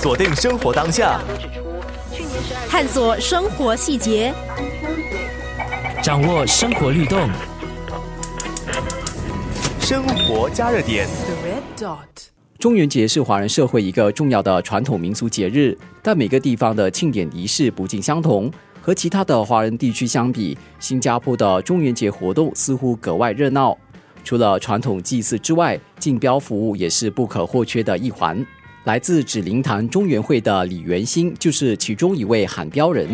锁定生活当下，探索生活细节，掌握生活律动，生活加热点。中元节是华人社会一个重要的传统民俗节日，但每个地方的庆典仪式不尽相同。和其他的华人地区相比，新加坡的中元节活动似乎格外热闹。除了传统祭祀之外，竞标服务也是不可或缺的一环。来自紫灵堂中原会的李元兴就是其中一位喊标人。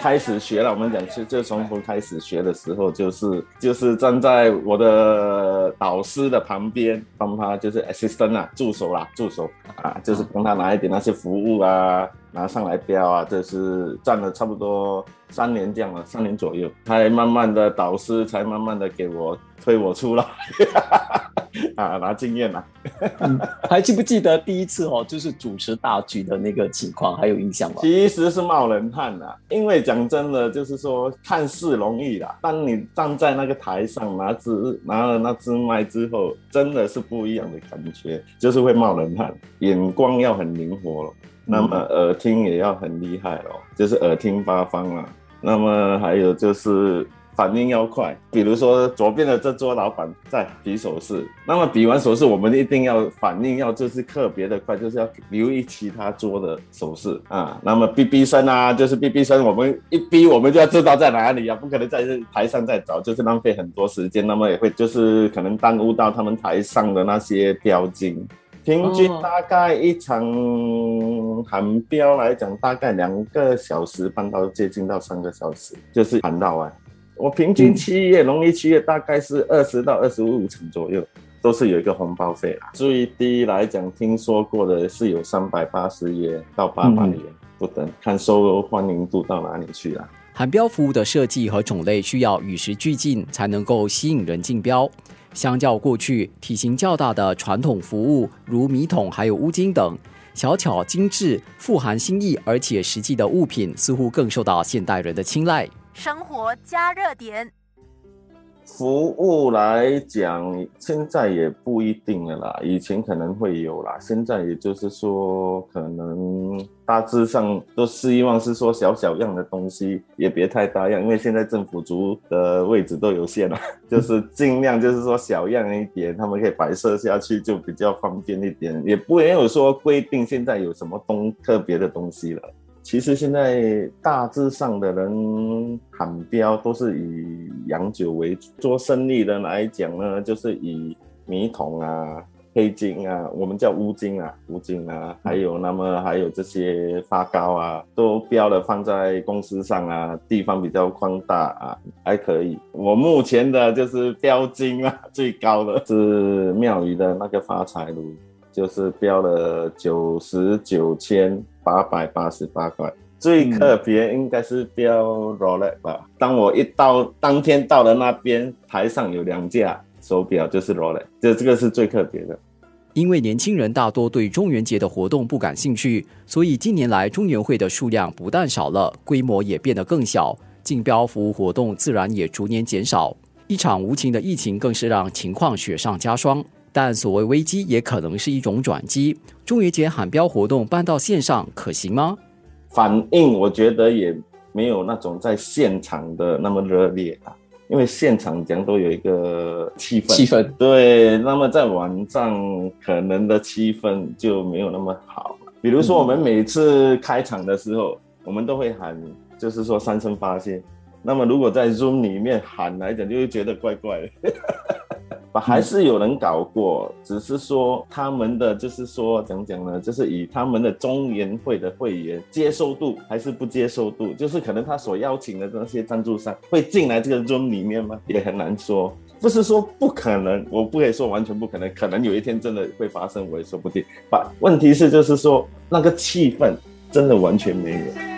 开始学了，我们讲就就从头开始学的时候，就是就是站在我的导师的旁边，帮他就是 assistant 啊，助手啦，助手啊，就是帮他拿一点那些服务啊，拿上来标啊，这是站了差不多三年这样了，三年左右，才慢慢的导师才慢慢的给我推我出来。啊，拿经验呐！还记不记得第一次哦，就是主持大局的那个情况，还有印象吗？其实是冒冷汗呐，因为讲真的，就是说看似容易啦，当你站在那个台上拿支拿了那支麦之后，真的是不一样的感觉，就是会冒冷汗，眼光要很灵活了，那么耳听也要很厉害哦，就是耳听八方啊，那么还有就是。反应要快，比如说左边的这桌老板在比手势，那么比完手势，我们一定要反应要就是特别的快，就是要留意其他桌的手势啊。那么哔哔声啊，就是哔哔声，我们一哔，我们就要知道在哪里啊，不可能在这台上再找，就是浪费很多时间。那么也会就是可能耽误到他们台上的那些标金。平均大概一场喊标来讲，大概两个小时半到接近到三个小时，就是喊到啊。我平均七月，农历七月大概是二十到二十五成左右，都是有一个红包费啦。最低来讲，听说过的是有三百八十元到八百元不等，看收欢迎度到哪里去啦。含标服务的设计和种类需要与时俱进，才能够吸引人竞标。相较过去体型较大的传统服务，如米桶还有乌金等，小巧精致、富含心意而且实际的物品，似乎更受到现代人的青睐。生活加热点，服务来讲，现在也不一定了啦。以前可能会有啦，现在也就是说，可能大致上都希望是说小小样的东西，也别太大样，因为现在政府租的位置都有限了，就是尽量就是说小样一点，他们可以摆设下去就比较方便一点，也不没有说规定现在有什么东特别的东西了。其实现在大致上的人喊标都是以洋酒为主，做生意的来讲呢，就是以米桶啊、黑金啊，我们叫乌金啊、乌金啊，还有那么还有这些发糕啊，都标了放在公司上啊，地方比较宽大啊，还可以。我目前的就是标金啊，最高的是庙宇的那个发财炉。就是标了九十九千八百八十八块，最特别应该是标 Rolex 吧。当我一到当天到了那边，台上有两架手表，就是 Rolex，这这个是最特别的。因为年轻人大多对中元节的活动不感兴趣，所以近年来中元会的数量不但少了，规模也变得更小，竞标服务活动自然也逐年减少。一场无情的疫情更是让情况雪上加霜。但所谓危机也可能是一种转机。中元节喊标活动搬到线上可行吗？反应我觉得也没有那种在现场的那么热烈啊，因为现场讲都有一个气氛。气氛对，那么在网上可能的气氛就没有那么好。比如说我们每次开场的时候，我们都会喊，就是说三声发现。那么如果在 Zoom 里面喊来讲，就会觉得怪怪的。还是有人搞过，只是说他们的就是说讲讲呢，就是以他们的中研会的会员接受度还是不接受度，就是可能他所邀请的那些赞助商会进来这个 room 里面吗？也很难说，不是说不可能，我不可以说完全不可能，可能有一天真的会发生，我也说不定。把问题是就是说那个气氛真的完全没有。